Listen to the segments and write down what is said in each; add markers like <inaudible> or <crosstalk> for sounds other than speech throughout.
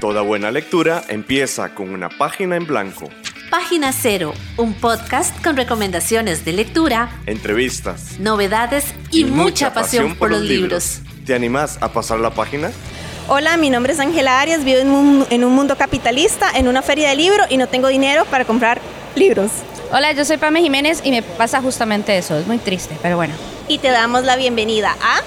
Toda buena lectura empieza con una página en blanco. Página Cero, un podcast con recomendaciones de lectura, entrevistas, novedades y, mucha, pasión, por los libros. ¿Te animás a pasar la página? Hola, mi nombre es Ángela Arias, vivo en un, en un mundo capitalista, en una feria de libros y no tengo dinero para comprar libros. Hola, yo soy Pame Jiménez y me pasa justamente eso, es muy triste, pero bueno. Y te damos la bienvenida a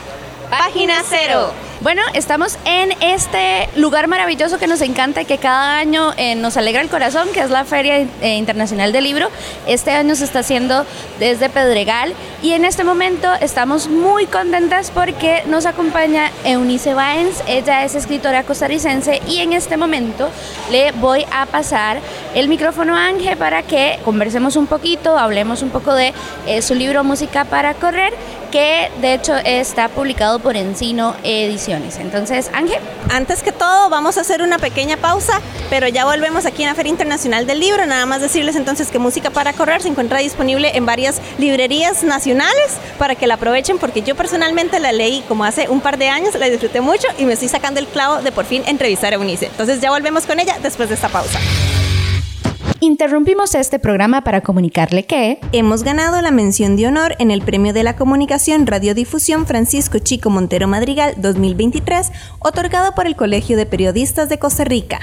Página Cero. Bueno, estamos en este lugar maravilloso que nos encanta y que cada año eh, nos alegra el corazón, que es la Feria eh, Internacional del Libro. Este año se está haciendo desde Pedregal y en este momento estamos muy contentas porque nos acompaña Eunice Baens. Ella es escritora costarricense y en este momento le voy a pasar el micrófono a Ángel para que conversemos un poquito, hablemos un poco de eh, su libro Música para Correr, que de hecho está publicado por Encino Edición. Entonces, Ángel. Antes que todo, vamos a hacer una pequeña pausa, pero ya volvemos aquí en la Feria Internacional del Libro. Nada más decirles entonces que Música para Correr se encuentra disponible en varias librerías nacionales para que la aprovechen, porque yo personalmente la leí como hace un par de años, la disfruté mucho y me estoy sacando el clavo de por fin entrevistar a Eunice. Entonces, ya volvemos con ella después de esta pausa. Interrumpimos este programa para comunicarle que hemos ganado la mención de honor en el Premio de la Comunicación Radiodifusión Francisco Chico Montero Madrigal 2023, otorgado por el Colegio de Periodistas de Costa Rica.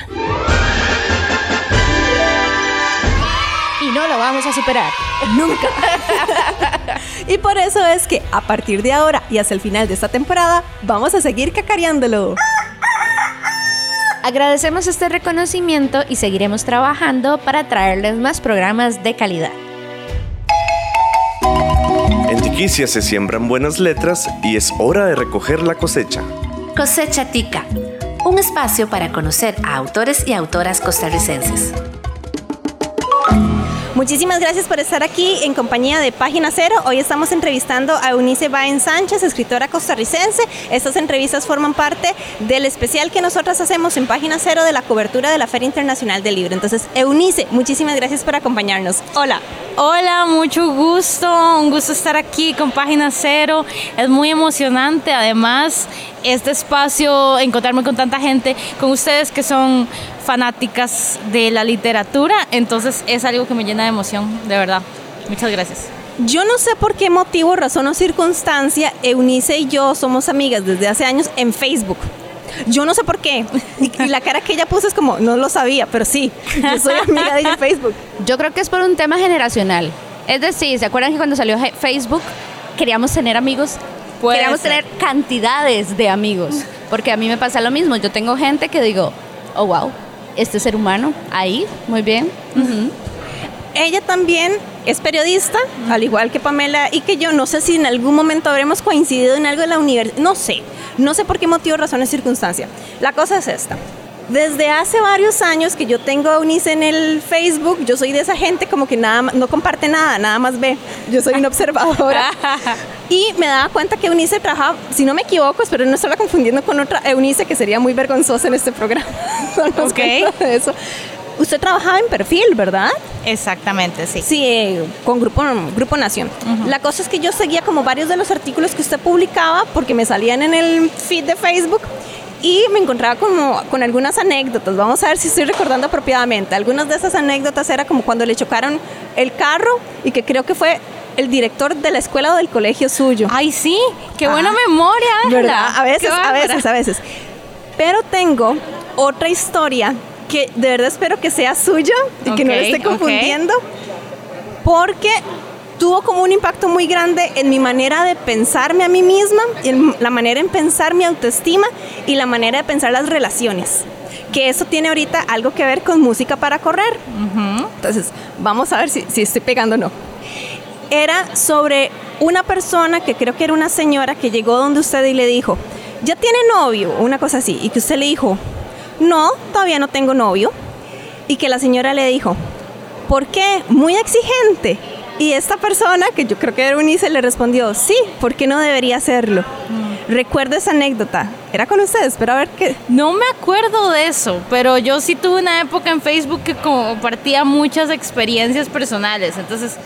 Y no lo vamos a superar. Nunca. <laughs> y por eso es que a partir de ahora y hasta el final de esta temporada, vamos a seguir cacareándolo. Agradecemos este reconocimiento y seguiremos trabajando para traerles más programas de calidad. En Tiquicia se siembran buenas letras y es hora de recoger la cosecha. Cosecha Tica, un espacio para conocer a autores y autoras costarricenses. Muchísimas gracias por estar aquí en compañía de Página Cero. Hoy estamos entrevistando a Eunice Baen Sánchez, escritora costarricense. Estas entrevistas forman parte del especial que nosotros hacemos en Página Cero de la cobertura de la Feria Internacional del Libro. Entonces, Eunice, muchísimas gracias por acompañarnos. Hola. Hola, mucho gusto. Un gusto estar aquí con Página Cero. Es muy emocionante. Además, este espacio, encontrarme con tanta gente, con ustedes que son fanáticas de la literatura, entonces es algo que me llena de emoción, de verdad. Muchas gracias. Yo no sé por qué motivo, razón o circunstancia, Eunice y yo somos amigas desde hace años en Facebook. Yo no sé por qué. Y, la cara que ella puso es como, no lo sabía, pero sí, yo soy amiga de ella en Facebook. Yo creo que es por un tema generacional. Es decir, ¿se acuerdan que cuando salió Facebook queríamos tener amigos? queríamos tener cantidades de amigos. Porque a mí me pasa lo mismo. Yo tengo gente que digo, oh, wow, este ser humano ahí, muy bien. Ella también es periodista, al igual que Pamela y que yo. No sé si en algún momento habremos coincidido en algo de la universidad. No sé. No sé por qué motivo, razón o circunstancia. La cosa es esta. Desde hace varios años que yo tengo a Unice en el Facebook, yo soy de esa gente como que nada no comparte nada, nada más ve. Yo soy una <laughs> observadora. y me daba cuenta que Eunice trabajaba, si no me equivoco, espero no estarla confundiendo con otra Eunice que sería muy vergonzosa en este programa. <laughs> ok. Eso. Usted trabajaba en perfil, ¿verdad? Exactamente, sí. Sí, eh, con Grupo, Grupo Nación. La cosa es que yo seguía como varios de los artículos que usted publicaba porque me salían en el feed de Facebook y me encontraba como con algunas anécdotas. Vamos a ver si estoy recordando apropiadamente. Algunas de esas anécdotas era como cuando le chocaron el carro y que creo que fue el director de la escuela o del colegio suyo. Ay, sí, qué buena memoria. ¿Verdad? A veces, a veces, a veces. Pero tengo otra historia que de verdad espero que sea suya y que no le esté confundiendo. Porque tuvo como un impacto muy grande en mi manera de pensarme a mí misma, en la manera en pensar mi autoestima y la manera de pensar las relaciones. Que eso tiene ahorita algo que ver con música para correr. Entonces, vamos a ver si, si estoy pegando o no. Era sobre una persona que creo que era una señora que llegó donde usted y le dijo, ya tiene novio, una cosa así, y que usted le dijo, no, todavía no tengo novio. Y que la señora le dijo, ¿por qué? Muy exigente. Y esta persona, que yo creo que era Unice, le respondió, sí, ¿por qué no debería hacerlo? Mm. Recuerdo esa anécdota. Era con ustedes, pero a ver qué. No me acuerdo de eso, pero yo sí tuve una época en Facebook que compartía muchas experiencias personales. Entonces,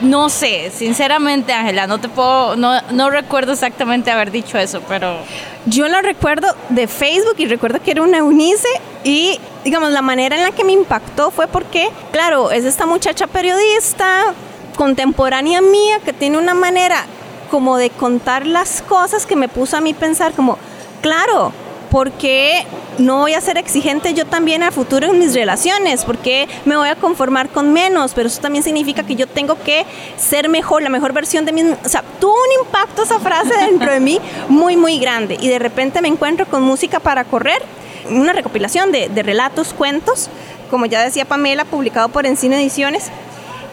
no sé, sinceramente, Ángela, no te puedo, no, no recuerdo exactamente haber dicho eso, pero... Yo lo recuerdo de Facebook y recuerdo que era una Eunice y, digamos, la manera en la que me impactó fue porque, claro, es esta muchacha periodista contemporánea mía que tiene una manera como de contar las cosas que me puso a mí pensar como, claro, porque no voy a ser exigente yo también a futuro en mis relaciones, porque me voy a conformar con menos, pero eso también significa que yo tengo que ser mejor, la mejor versión de mí. O sea, tuvo un impacto esa frase dentro de mí muy, muy grande. Y de repente me encuentro con música para correr, una recopilación de, de relatos, cuentos, como ya decía Pamela, publicado por Encino Ediciones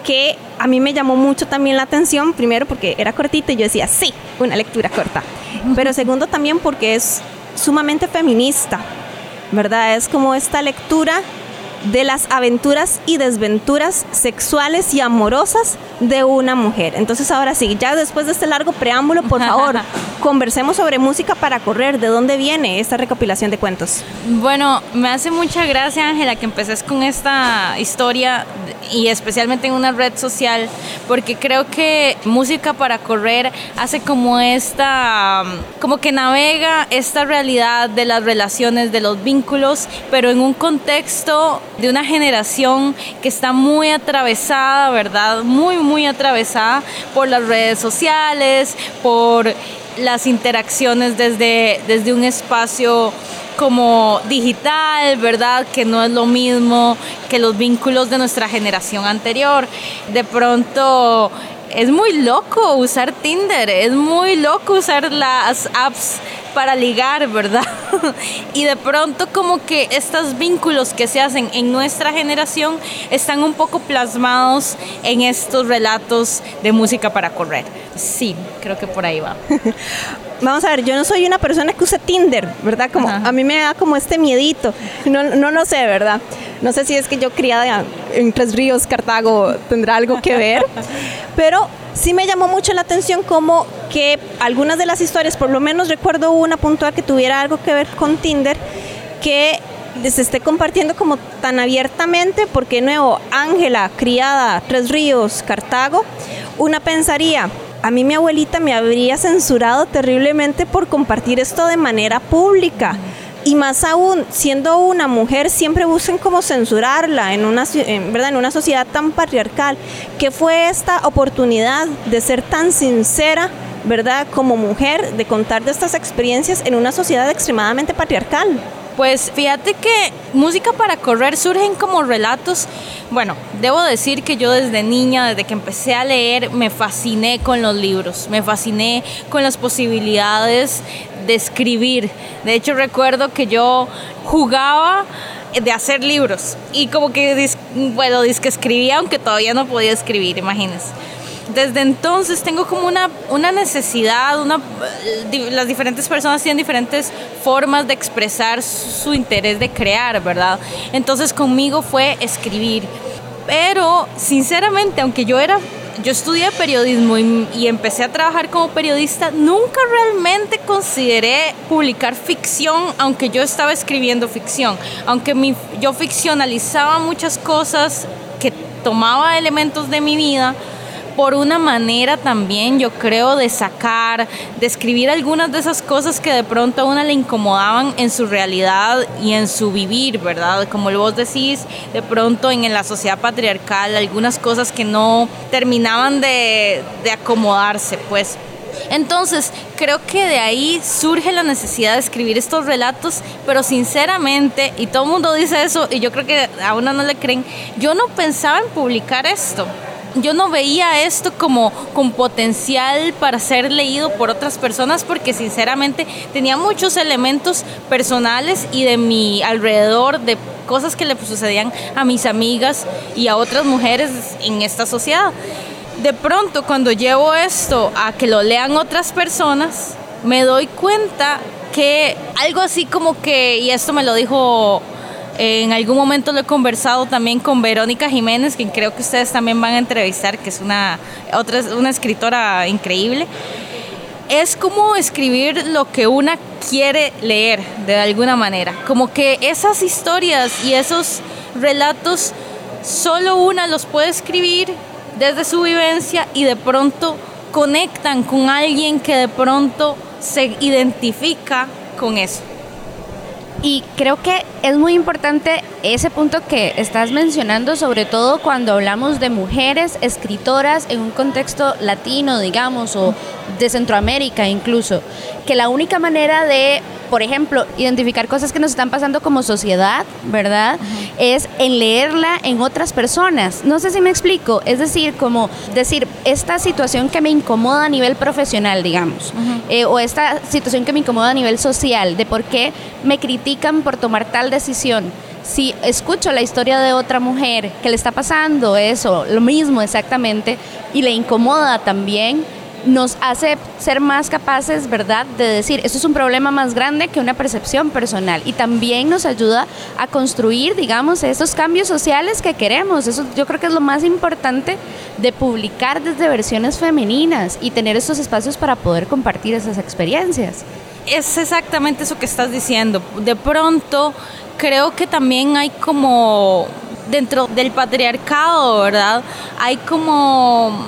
que a mí me llamó mucho también la atención, primero porque era cortita y yo decía, sí, una lectura corta, pero segundo también porque es sumamente feminista, ¿verdad? Es como esta lectura de las aventuras y desventuras sexuales y amorosas de una mujer. Entonces ahora sí, ya después de este largo preámbulo, por favor, <laughs> conversemos sobre música para correr. ¿De dónde viene esta recopilación de cuentos? Bueno, me hace mucha gracia, Ángela, que empeces con esta historia y especialmente en una red social, porque creo que música para correr hace como esta, como que navega esta realidad de las relaciones, de los vínculos, pero en un contexto de una generación que está muy atravesada, ¿verdad? Muy, muy atravesada por las redes sociales, por las interacciones desde, desde un espacio como digital, ¿verdad? Que no es lo mismo que los vínculos de nuestra generación anterior. De pronto es muy loco usar Tinder, es muy loco usar las apps para ligar, ¿verdad? <laughs> y de pronto como que estos vínculos que se hacen en nuestra generación están un poco plasmados en estos relatos de música para correr. Sí, creo que por ahí va. <laughs> Vamos a ver, yo no soy una persona que use Tinder, ¿verdad? Como a mí me da como este miedito. No, no lo sé, ¿verdad? No sé si es que yo criada en Tres Ríos, Cartago, tendrá algo que ver. Pero sí me llamó mucho la atención como que algunas de las historias, por lo menos recuerdo una puntual que tuviera algo que ver con Tinder, que se esté compartiendo como tan abiertamente, porque nuevo, Ángela, criada, Tres Ríos, Cartago, una pensaría, a mí mi abuelita me habría censurado terriblemente por compartir esto de manera pública. Y más aún, siendo una mujer, siempre buscan como censurarla en una, ¿verdad? en una sociedad tan patriarcal. ¿Qué fue esta oportunidad de ser tan sincera, ¿verdad? Como mujer, de contar de estas experiencias en una sociedad extremadamente patriarcal? Pues fíjate que música para correr surgen como relatos. Bueno, debo decir que yo desde niña, desde que empecé a leer, me fasciné con los libros, me fasciné con las posibilidades de escribir. De hecho, recuerdo que yo jugaba de hacer libros y como que, bueno, que escribía aunque todavía no podía escribir, imagínense desde entonces tengo como una, una necesidad, una, las diferentes personas tienen diferentes formas de expresar su interés de crear, ¿verdad? Entonces conmigo fue escribir. Pero sinceramente, aunque yo era yo estudié periodismo y, empecé a trabajar como periodista, nunca realmente consideré publicar ficción, aunque yo estaba escribiendo ficción, aunque mi, yo ficcionalizaba muchas cosas que tomaba elementos de mi vida por una manera también, yo creo, de sacar, de escribir algunas de esas cosas que de pronto a una le incomodaban en su realidad y en su vivir, ¿verdad? Como vos decís, de pronto en la sociedad patriarcal, algunas cosas que no terminaban de, de acomodarse, pues. Entonces, creo que de ahí surge la necesidad de escribir estos relatos, pero sinceramente, y todo el mundo dice eso, y yo creo que a uno no le creen, yo no pensaba en publicar esto yo no veía esto como con potencial para ser leído por otras personas porque sinceramente tenía muchos elementos personales y de mi alrededor de cosas que le sucedían a mis amigas y a otras mujeres en esta sociedad. De pronto cuando llevo esto a que lo lean otras personas, me doy cuenta que algo así como que, y esto me lo dijo en algún momento lo he conversado también con Verónica Jiménez, quien creo que ustedes también van a entrevistar, que es una, otra, una escritora increíble. Es como escribir lo que una quiere leer de alguna manera. Como que esas historias y esos relatos solo una los puede escribir desde su vivencia y de pronto conectan con alguien que de pronto se identifica con eso. Y creo que es muy importante ese punto que estás mencionando, sobre todo cuando hablamos de mujeres escritoras en un contexto latino, digamos, o de Centroamérica incluso, que la única manera de por ejemplo, identificar cosas que nos están pasando como sociedad, ¿verdad? Es en leerla en otras personas. No sé si me explico. Es decir, como decir, esta situación que me incomoda a nivel profesional, digamos, eh, o esta situación que me incomoda a nivel social, de por qué me critican por tomar tal decisión si escucho la historia de otra mujer que le está pasando eso, lo mismo exactamente, y le incomoda también, nos hace ser más capaces, ¿verdad?, de decir, esto es un problema más grande que una percepción personal y también nos ayuda a construir, digamos, esos cambios sociales que queremos. Eso yo creo que es lo más importante de publicar desde versiones femeninas y tener estos espacios para poder compartir esas experiencias. Es exactamente eso que estás diciendo. De pronto, creo que también hay como dentro del patriarcado, ¿verdad? Hay como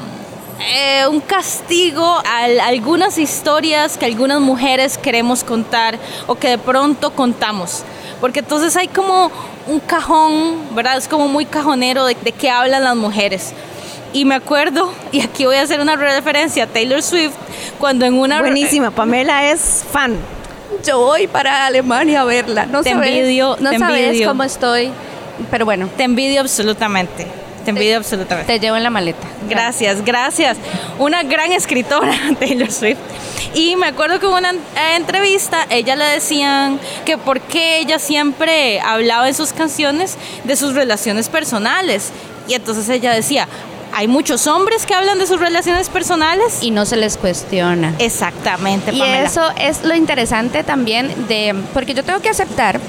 eh, un castigo a algunas historias que algunas mujeres queremos contar o que de pronto contamos. Porque entonces hay como un cajón, ¿verdad? Es como muy cajonero de, de qué hablan las mujeres. Y me acuerdo, <laughs> y aquí voy a hacer una referencia a Taylor Swift, cuando en una... Buenísima, <laughs> Pamela es fan. Yo voy para Alemania a verla. No te envidio, no sabes cómo estoy, pero bueno. Te envidio absolutamente. Te envidio absolutamente. Te llevo en la maleta. Gracias, gracias. Una gran escritora, <laughs> Taylor Swift. Y me acuerdo que en una eh, entrevista ella le decían que por qué ella siempre hablaba en sus canciones de sus relaciones personales. Y entonces ella decía, hay muchos hombres que hablan de sus relaciones personales y no se les cuestiona. Exactamente. Y eso es lo interesante también de, porque yo tengo que aceptar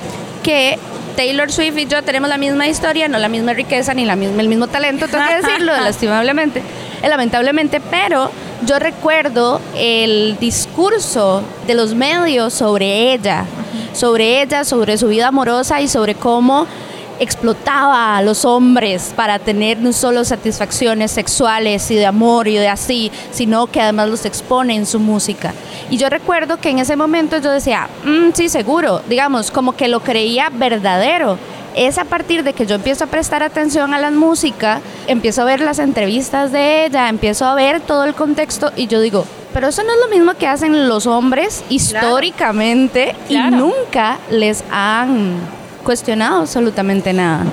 que Taylor Swift y yo tenemos la misma historia, no la misma riqueza ni la misma, el mismo talento, tengo que decirlo, <laughs> lastimablemente, eh, lamentablemente, pero yo recuerdo el discurso de los medios sobre ella, sobre ella, sobre su vida amorosa y sobre cómo explotaba a los hombres para tener no solo satisfacciones sexuales y de amor y de así, sino que además los expone en su música. Y yo recuerdo que en ese momento yo decía, mm, sí, seguro, digamos, como que lo creía verdadero. Es a partir de que yo empiezo a prestar atención a la música, empiezo a ver las entrevistas de ella, empiezo a ver todo el contexto y yo digo, pero eso no es lo mismo que hacen los hombres históricamente y nunca les han cuestionado absolutamente nada.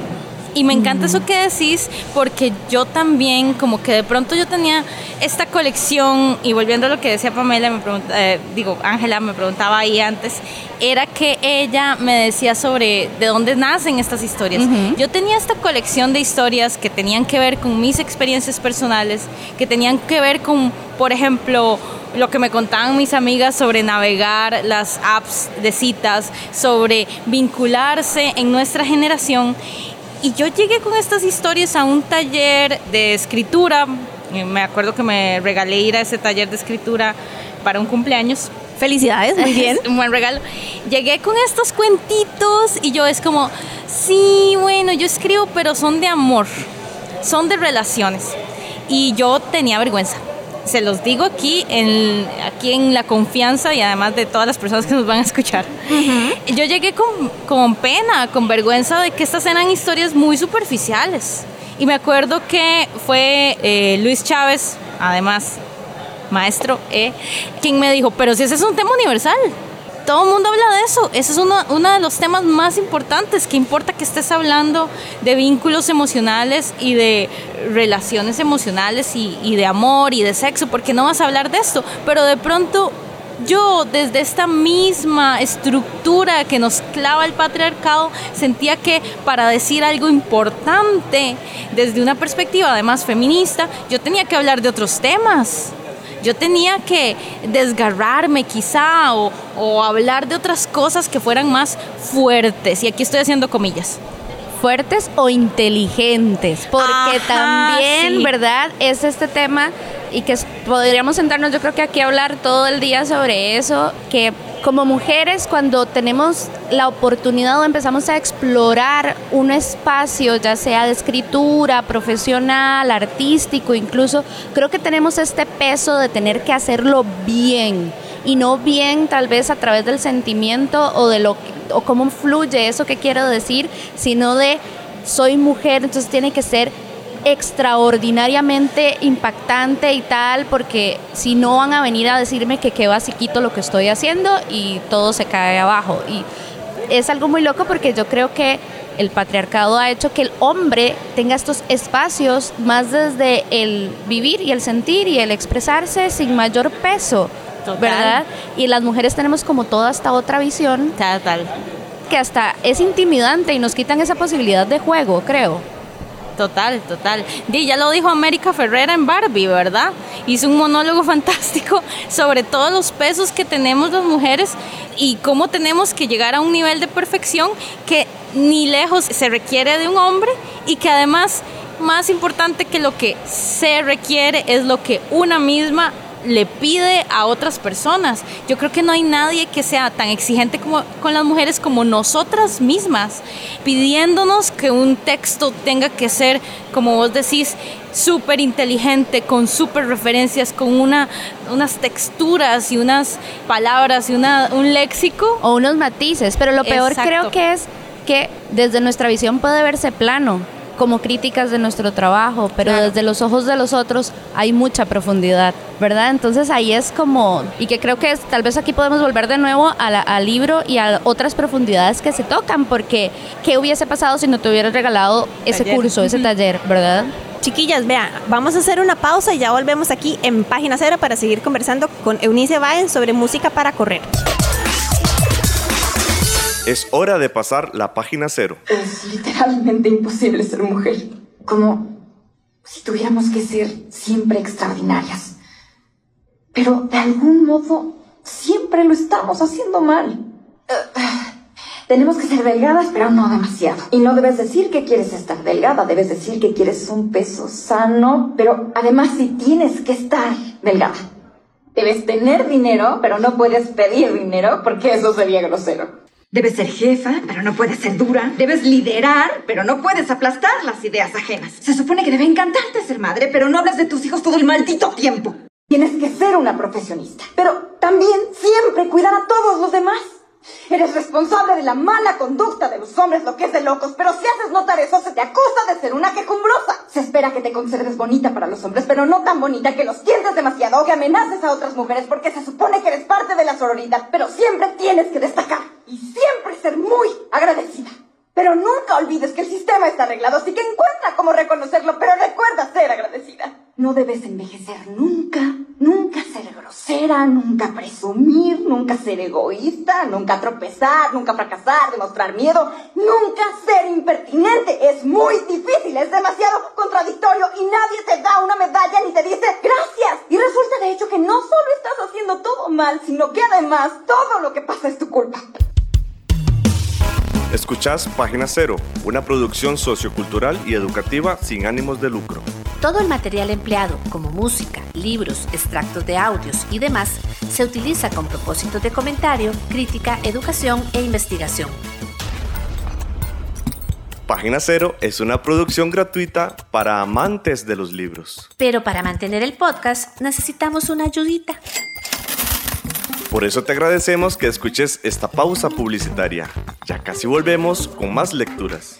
Y me encanta eso que decís porque yo también, como que de pronto yo tenía esta colección, y volviendo a lo que decía Pamela, me eh, digo, Ángela me preguntaba ahí antes, era que ella me decía sobre de dónde nacen estas historias. Yo tenía esta colección de historias que tenían que ver con mis experiencias personales, que tenían que ver con, por ejemplo, lo que me contaban mis amigas sobre navegar las apps de citas, sobre vincularse en nuestra generación. Y yo llegué con estas historias a un taller de escritura. Eh, me acuerdo que me regalé ir a ese taller de escritura para un cumpleaños. Felicidades, muy bien. <laughs> un buen regalo. Llegué con estos cuentitos y yo es como, sí, bueno, yo escribo, pero son de amor, son de relaciones. Y yo tenía vergüenza se los digo aquí en, aquí en la confianza y además de todas las personas que nos van a escuchar. Yo llegué con, con, pena, con vergüenza de que estas eran historias muy superficiales. Y me acuerdo que fue eh, Luis Chávez, además maestro, eh, quien me dijo, pero si ese es un tema universal, todo el mundo habla de eso. Ese es uno, uno, de los temas más importantes. que importa que estés hablando de vínculos emocionales y de relaciones emocionales y, de amor y de sexo? Porque no vas a hablar de esto. Pero de pronto yo desde esta misma estructura que nos clava el patriarcado sentía que para decir algo importante desde una perspectiva además feminista yo tenía que hablar de otros temas yo tenía que desgarrarme quizá o, hablar de otras cosas que fueran más fuertes. Y aquí estoy haciendo comillas fuertes o inteligentes, porque también, ¿verdad? Es este tema y que podríamos sentarnos yo creo que aquí a hablar todo el día sobre eso, que como mujeres cuando tenemos la oportunidad o empezamos a explorar un espacio, ya sea de escritura, profesional, artístico, incluso, creo que tenemos este peso de tener que hacerlo bien y no bien tal vez a través del sentimiento o de lo o cómo fluye eso que quiero decir, sino de soy mujer, entonces tiene que ser extraordinariamente impactante y tal, porque si no van a venir a decirme que qué basiquito lo que estoy haciendo y todo se cae abajo. Y es algo muy loco porque yo creo que el patriarcado ha hecho que el hombre tenga estos espacios más desde el vivir y el sentir y el expresarse sin mayor peso, ¿verdad? Y las mujeres tenemos como toda esta otra visión. Total. Que hasta es intimidante y nos quitan esa posibilidad de juego, creo. Total, total. Y ya lo dijo América Ferrera en Barbie, ¿verdad? Hizo un monólogo <laughs> fantástico sobre todos los pesos que tenemos las mujeres y cómo tenemos que llegar a un nivel de perfección que ni lejos se requiere de un hombre y que además más importante que lo que se requiere es lo que una misma le pide a otras personas. Yo creo que no hay nadie que sea tan exigente como, con las mujeres como nosotras mismas, pidiéndonos que un texto tenga que ser, como vos decís, súper inteligente, con súper referencias, con una, unas texturas y unas palabras y una, un léxico. O unos matices, pero lo peor creo que es que desde nuestra visión puede verse plano como críticas de nuestro trabajo, pero desde los ojos de los otros hay mucha profundidad, ¿verdad? Entonces ahí es como, y que creo que es, tal vez aquí podemos volver de nuevo al libro y a otras profundidades que se tocan, porque ¿qué hubiese pasado si no te hubieras regalado ese curso, ese taller, ¿verdad? Chiquillas, vean, vamos a hacer una pausa y ya volvemos aquí en Página Cero para seguir conversando con Eunice Baen sobre música para correr. Es hora de pasar la página cero. Es literalmente imposible ser mujer. Como si tuviéramos que ser siempre extraordinarias. Pero de algún modo siempre lo estamos haciendo mal. <sighs> tenemos que ser delgadas, pero no demasiado. Y no debes decir que quieres estar delgada, debes decir que quieres un peso sano, pero además si tienes que estar delgada. Debes tener dinero, pero no puedes pedir dinero porque eso sería grosero. Debes ser jefa, pero no puedes ser dura. Debes liderar, pero no puedes aplastar las ideas ajenas. Se supone que debe encantarte ser madre, pero no hablas de tus hijos todo el maldito tiempo. Tienes que ser una profesionista, pero también siempre cuidar a todos los demás. Eres responsable de la mala conducta de los hombres, lo que es de locos, pero si haces notar eso, se te acusa de ser una quejumbrosa. Se espera que te conserves bonita para los hombres, pero no tan bonita que los tientes demasiado o que amenaces a otras mujeres porque se supone que eres parte de la sororidad, pero siempre tienes que destacar y siempre ser muy agradecida. Pero nunca olvides que el sistema está arreglado, así que encuentra cómo reconocerlo, pero recuerda ser agradecida. No debes envejecer nunca, nunca ser grosera, nunca presumir, nunca ser egoísta, nunca tropezar, nunca fracasar, demostrar miedo, nunca ser impertinente. Es muy difícil, es demasiado contradictorio y nadie te da una medalla ni te dice gracias. Y resulta de hecho que no solo estás haciendo todo mal, sino que además todo lo que pasa es tu culpa. Escuchás Página Cero, una producción sociocultural y educativa sin ánimos de lucro. Todo el material empleado, como música, libros, extractos de audios y demás, se utiliza con propósitos de comentario, crítica, educación e investigación. Página Cero es una producción gratuita para amantes de los libros. Pero para mantener el podcast necesitamos una ayudita. Por eso te agradecemos que escuches esta pausa publicitaria. Ya casi volvemos con más lecturas.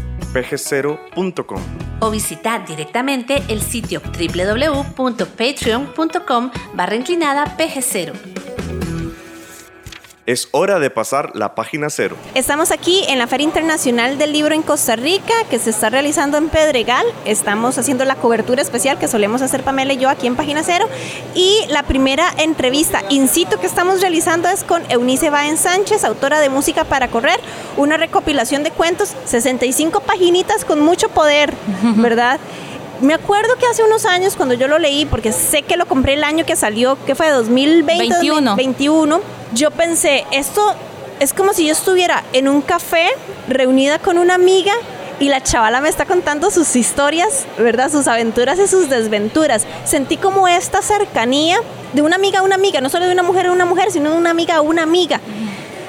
pg0.com o visitar directamente el sitio www.patreon.com barra inclinada pg0. Es hora de pasar la página cero. Estamos aquí en la Feria Internacional del Libro en Costa Rica, que se está realizando en Pedregal. Estamos haciendo la cobertura especial que solemos hacer Pamela y yo aquí en Página Cero. Y la primera entrevista in situ que estamos realizando es con Eunice Baen Sánchez, autora de Música para Correr, una recopilación de cuentos, 65 paginitas con mucho poder, <laughs> ¿verdad? me acuerdo que hace unos años cuando yo lo leí, porque sé que lo compré el año que salió, que fue 2020, 2021, yo pensé, esto es como si yo estuviera en un café reunida con una amiga y la chavala me está contando sus historias, ¿verdad? Sus aventuras y sus desventuras. Sentí como esta cercanía de una amiga a una amiga, no solo de una mujer a una mujer, sino de una amiga a una amiga.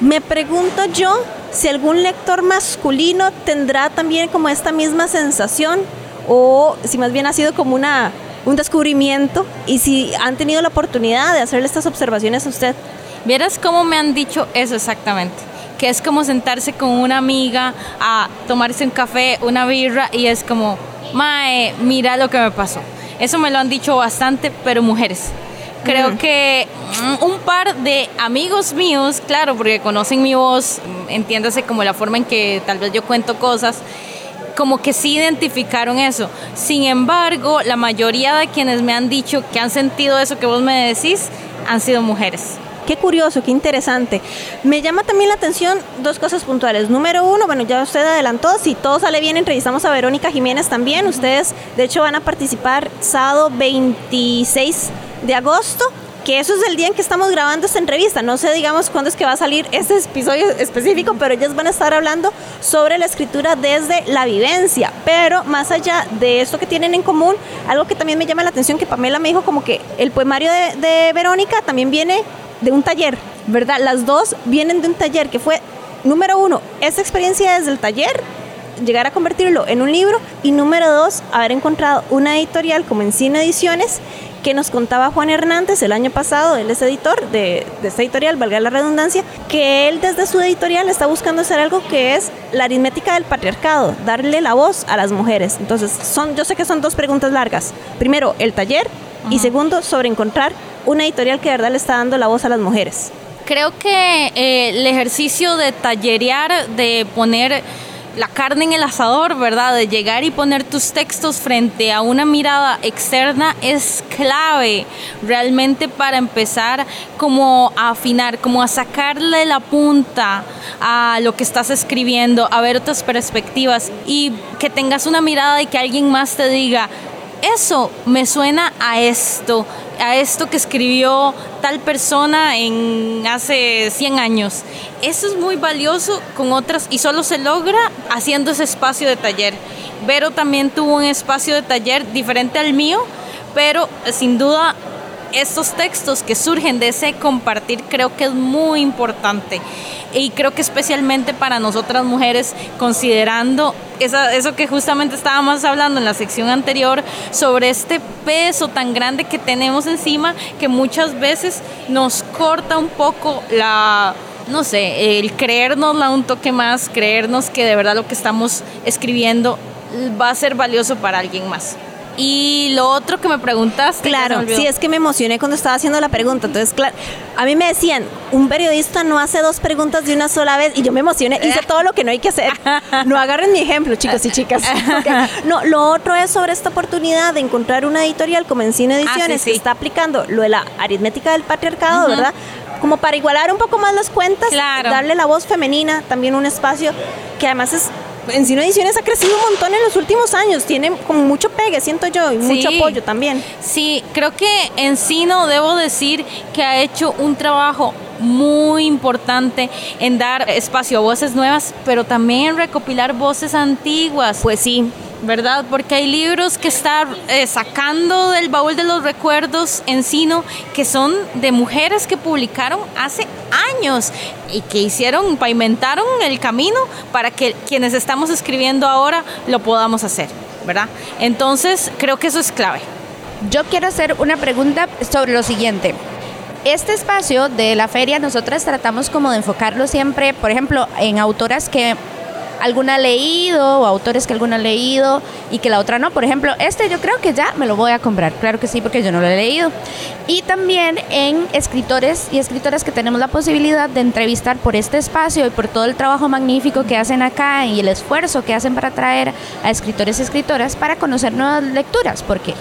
Me pregunto yo si algún lector masculino tendrá también como esta misma sensación o si más bien ha sido como una, un descubrimiento y si han tenido la oportunidad de hacerle estas observaciones a usted. Vieras cómo me han dicho eso exactamente, que es como sentarse con una amiga a tomarse un café, una birra y es como, mae, mira lo que me pasó. Eso me lo han dicho bastante, pero mujeres. Creo que mm, un par de amigos míos, claro, porque conocen mi voz, entiéndase como la forma en que tal vez yo cuento cosas, como que sí identificaron eso. Sin embargo, la mayoría de quienes me han dicho que han sentido eso que vos me decís han sido mujeres. Qué curioso, qué interesante. Me llama también la atención dos cosas puntuales. Número uno, bueno, ya usted adelantó, si todo sale bien, entrevistamos a Verónica Jiménez también. Ustedes, de hecho, van a participar sábado 26 de agosto que eso es el día en que estamos grabando esta entrevista. No sé, digamos, cuándo es que va a salir este episodio específico, pero ellas van a estar hablando sobre la escritura desde la vivencia. Pero más allá de esto que tienen en común, algo que también me llama la atención, que Pamela me dijo como que el poemario de, de Verónica también viene de un taller, ¿verdad? Las dos vienen de un taller que fue, número uno, esa experiencia desde el taller llegar a convertirlo en un libro y número dos, haber encontrado una editorial como Encino Ediciones que nos contaba Juan Hernández el año pasado, él es editor de, de, esta editorial, valga la redundancia, que él desde su editorial está buscando hacer algo que es la aritmética del patriarcado, darle la voz a las mujeres. Entonces, son, yo sé que son dos preguntas largas. Primero, el taller y segundo, sobre encontrar una editorial que verdad le está dando la voz a las mujeres. Creo que eh, el ejercicio de tallerear, de poner la carne en el asador, ¿verdad? De llegar y poner tus textos frente a una mirada externa es clave realmente para empezar como a afinar, como a sacarle la punta a lo que estás escribiendo, a ver otras perspectivas y que tengas una mirada y que alguien más te diga, eso me suena a esto, a esto que escribió tal persona en hace 100 años. Eso es muy valioso con otras y solo se logra haciendo ese espacio de taller. Vero también tuvo un espacio de taller diferente al mío, pero sin duda estos textos que surgen de ese compartir creo que es muy importante y creo que especialmente para nosotras mujeres, considerando eso que justamente estábamos hablando en la sección anterior, sobre este peso tan grande que tenemos encima, que muchas veces nos corta un poco la, no sé, el creérnosla un toque más, creernos que de verdad lo que estamos escribiendo va a ser valioso para alguien más. Y lo otro que me preguntaste. Claro, sí, es que me emocioné cuando estaba haciendo la pregunta. Entonces, claro, a mí me decían, un periodista no hace dos preguntas de una sola vez. Y yo me emocioné, hice todo lo que no hay que hacer. <laughs> No agarren mi ejemplo, chicos y <laughs> chicas. No, lo otro es sobre esta oportunidad de encontrar una editorial como Encino ah, Ediciones que está aplicando lo de la aritmética del patriarcado, ¿verdad? Como para igualar un poco más las cuentas, darle la voz femenina, también un espacio que además es Encino Ediciones ha crecido un montón en los últimos años, tiene como mucho pegue, siento yo, y mucho apoyo también. Sí, creo que Encino, debo decir que ha hecho un trabajo muy importante en dar espacio a voces nuevas, pero también recopilar voces antiguas. Pues sí, ¿verdad? Porque hay libros que están eh, sacando del baúl de los recuerdos Encino que son de mujeres que publicaron hace años y que hicieron, pavimentaron el camino para que quienes estamos escribiendo ahora lo podamos hacer, ¿verdad? Entonces, creo que eso es clave. Yo quiero hacer una pregunta sobre lo siguiente. Este espacio de la feria nosotras tratamos como de enfocarlo siempre, por ejemplo, en autoras que alguna ha leído o autores que alguna ha leído y que la otra no. Por ejemplo, este yo creo que ya me lo voy a comprar, claro que sí, porque yo no lo he leído. Y también en escritores y escritoras que tenemos la posibilidad de entrevistar por este espacio y por todo el trabajo magnífico que hacen acá y el esfuerzo que hacen para traer a escritores y escritoras para conocer nuevas lecturas, porque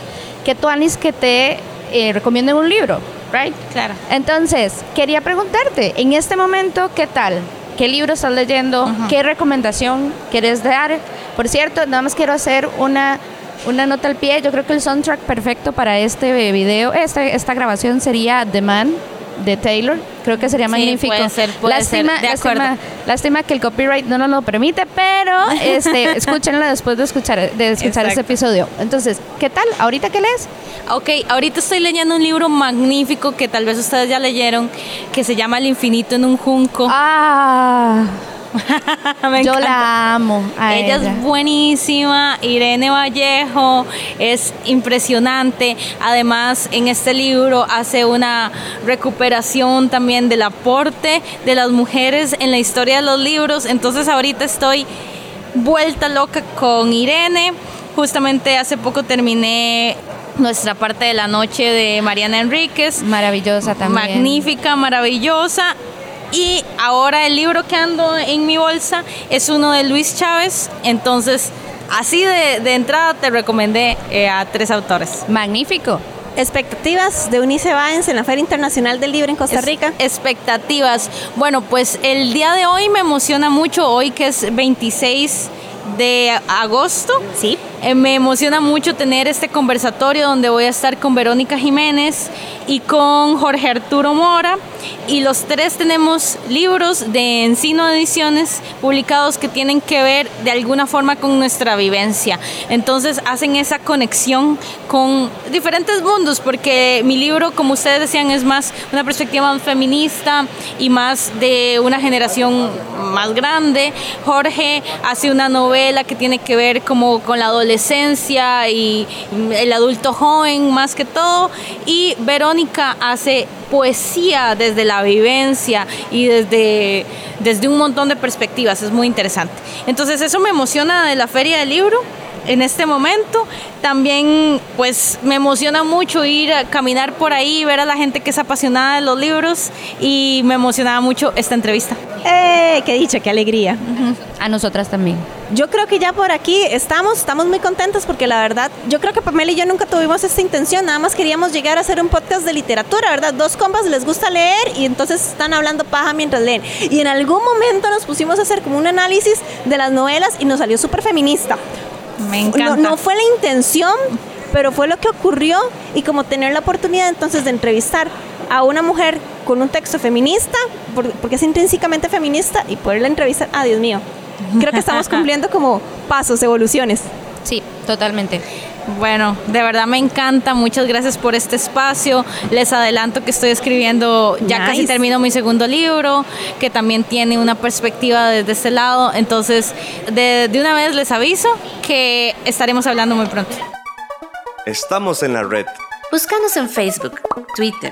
que tú, Anis, que te eh, recomienden un libro, right? Claro. Entonces, quería preguntarte, en este momento, ¿qué tal? ¿Qué libro estás leyendo? ¿Qué recomendación quieres dar? Por cierto, nada más quiero hacer una, una nota al pie. Yo creo que el soundtrack perfecto para este video, esta, esta grabación sería The Man de Taylor. Creo que sería magnífico. Puede ser, puede lástima, ser, de acuerdo. lástima, lástima que el copyright no nos lo permite, pero <laughs> este, escúchenla después de escuchar, de escuchar este episodio. Entonces, ¿qué tal? ¿Ahorita qué lees? Ok, ahorita estoy leyendo un libro magnífico que tal vez ustedes ya leyeron, que se llama El infinito en un junco. Ah, <laughs> Me yo la amo. a Ella, ella. es buenísima, Irene Vallejo es impresionante. Además, en este libro hace una recuperación también del aporte de las mujeres en la historia de los libros. Entonces, ahorita estoy vuelta loca con Irene. Justamente hace poco terminé nuestra parte de la noche de Mariana Enríquez. Maravillosa también. Magnífica, maravillosa. Y ahora el libro que ando en mi bolsa es uno de Luis Chávez. Entonces, así de, de entrada te recomendé eh, a tres autores. Magnífico. Expectativas de Unice Baens en la Feria Internacional del Libro en Costa Rica. expectativas. Bueno, pues el día de hoy me emociona mucho, hoy que es 26 de agosto. Sí. Eh, me emociona mucho tener este conversatorio donde voy a estar con Verónica Jiménez y con Jorge Arturo Mora. Y los tres tenemos libros de Encino Ediciones publicados que tienen que ver de alguna forma con nuestra vivencia. Entonces hacen esa conexión con diferentes mundos, porque mi libro, como ustedes decían, es más una perspectiva más feminista y más de una generación más grande. Jorge hace una novela que tiene que ver como con la adolescencia y el adulto joven más que todo. Y Hace poesía desde la vivencia y desde, desde un montón de perspectivas. Es muy interesante. Entonces eso me emociona de la feria del libro en este momento. También pues me emociona mucho ir a caminar por ahí, ver a la gente que es apasionada de los libros y me emocionaba mucho esta entrevista. ¡Eh! ¡Qué dicha, qué alegría! A nosotras también. Yo creo que ya por aquí estamos, estamos muy contentos porque la verdad, yo creo que Pamela y yo nunca tuvimos esta intención, nada más queríamos llegar a hacer un podcast de literatura, ¿verdad? Dos compas les gusta leer y entonces están hablando paja mientras leen. Y en algún momento nos pusimos a hacer como un análisis de las novelas y nos salió súper feminista. Me encanta. No, no fue la intención, pero fue lo que ocurrió y como tener la oportunidad entonces de entrevistar a una mujer con un texto feminista, por- porque es intrínsecamente feminista, y poderla entrevistar, ah, Dios mío, creo que estamos <laughs> cumpliendo como pasos, evoluciones. Sí, totalmente. Bueno, de verdad me encanta. Muchas gracias por este espacio. Les adelanto que estoy escribiendo, ya Nice. casi termino mi segundo libro, que también tiene una perspectiva desde este lado. Entonces, de, de una vez les aviso que estaremos hablando muy pronto. Estamos en la red. Búscanos en Facebook, Twitter,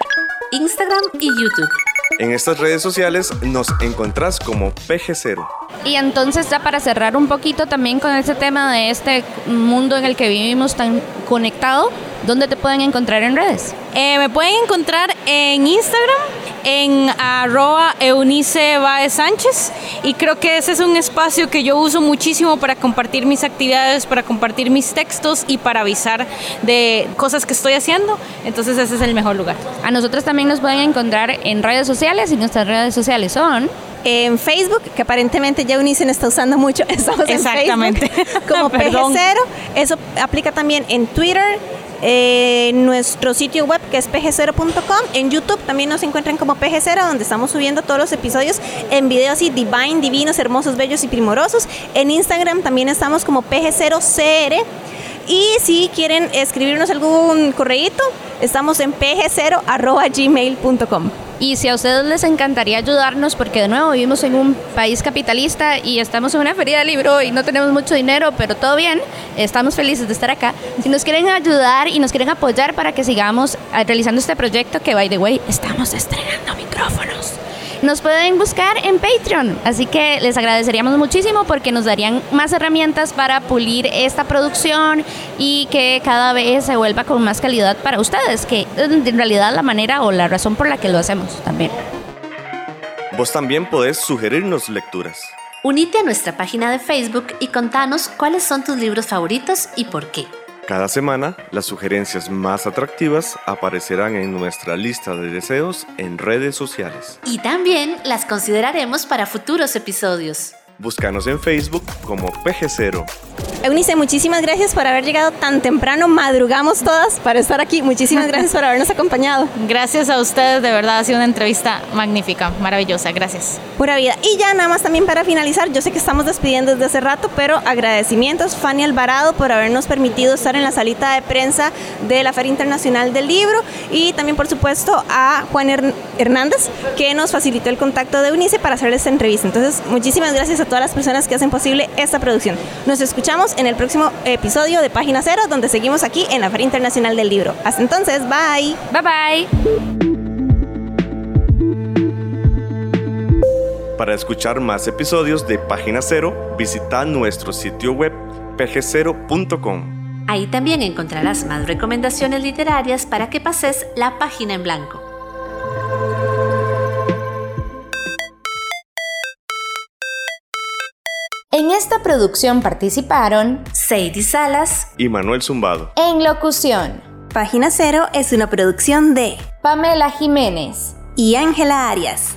Instagram y YouTube. En estas redes sociales nos encontrás como PG0. Y entonces ya para cerrar un poquito también con este tema de este mundo en el que vivimos tan conectado, ¿dónde te pueden encontrar en redes? Eh, me pueden encontrar en Instagram, en arroba Eunice Baez Sánchez. Y creo que ese es un espacio que yo uso muchísimo para compartir mis actividades, para compartir mis textos y para avisar de cosas que estoy haciendo. Entonces ese es el mejor lugar. A nosotros también nos pueden encontrar en redes sociales y nuestras redes sociales son En Facebook, que aparentemente ya Unicen está usando mucho, <laughs> estamos en Exactamente. Facebook como <laughs> Perdón. PG0. Eso aplica también en Twitter, en nuestro sitio web que es pg0.com. En YouTube también nos encuentran como PG0, donde estamos subiendo todos los episodios en videos así divine, divinos, hermosos, bellos y primorosos. En Instagram también estamos como PG0CR. Y si quieren escribirnos algún correíto, estamos en pg0.gmail.com. Y si a ustedes les encantaría ayudarnos, porque de nuevo vivimos en un país capitalista y estamos en una feria de libro y no tenemos mucho dinero, pero todo bien, estamos felices de estar acá. Si nos quieren ayudar y nos quieren apoyar para que sigamos realizando este proyecto, que by the way, estamos estrenando micrófonos. Nos pueden buscar en Patreon. Así que les agradeceríamos muchísimo porque nos darían más herramientas para pulir esta producción y que cada vez se vuelva con más calidad para ustedes, que en realidad la manera o la razón por la que lo hacemos también. Vos también podés sugerirnos lecturas. Unite a nuestra página de Facebook y contanos cuáles son tus libros favoritos y por qué. Cada semana, las sugerencias más atractivas aparecerán en nuestra lista de deseos en redes sociales. Y también las consideraremos para futuros episodios. Búscanos en Facebook como PG0 Eunice, muchísimas gracias por haber llegado tan temprano. Madrugamos todas para estar aquí. Muchísimas <laughs> gracias por habernos acompañado. Gracias a ustedes, de verdad ha sido una entrevista magnífica, maravillosa. Gracias. Pura vida. Y ya nada más también para finalizar, yo sé que estamos despidiendo desde hace rato, pero agradecimientos Fanny Alvarado por habernos permitido estar en la salita de prensa de la Feria Internacional del Libro y también por supuesto a Juan Hernández que nos facilitó el contacto de Eunice para hacer esta entrevista. Entonces, muchísimas gracias a todas las personas que hacen posible esta producción. Nos escuchamos en el próximo episodio de Página Cero, donde seguimos aquí en la Feria Internacional del Libro. Hasta entonces, bye. Bye bye. Para escuchar más episodios de Página Cero, visita nuestro sitio web pg0.com. Ahí también encontrarás más recomendaciones literarias para que pases la página en blanco. Producción participaron Sadie Salas y Manuel Zumbado. En locución. Página Cero es una producción de Pamela Jiménez y Ángela Arias.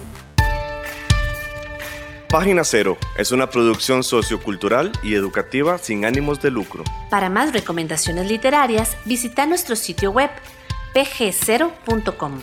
Página Cero es una producción sociocultural y educativa sin ánimos de lucro. Para más recomendaciones literarias, visita nuestro sitio web pg0.com.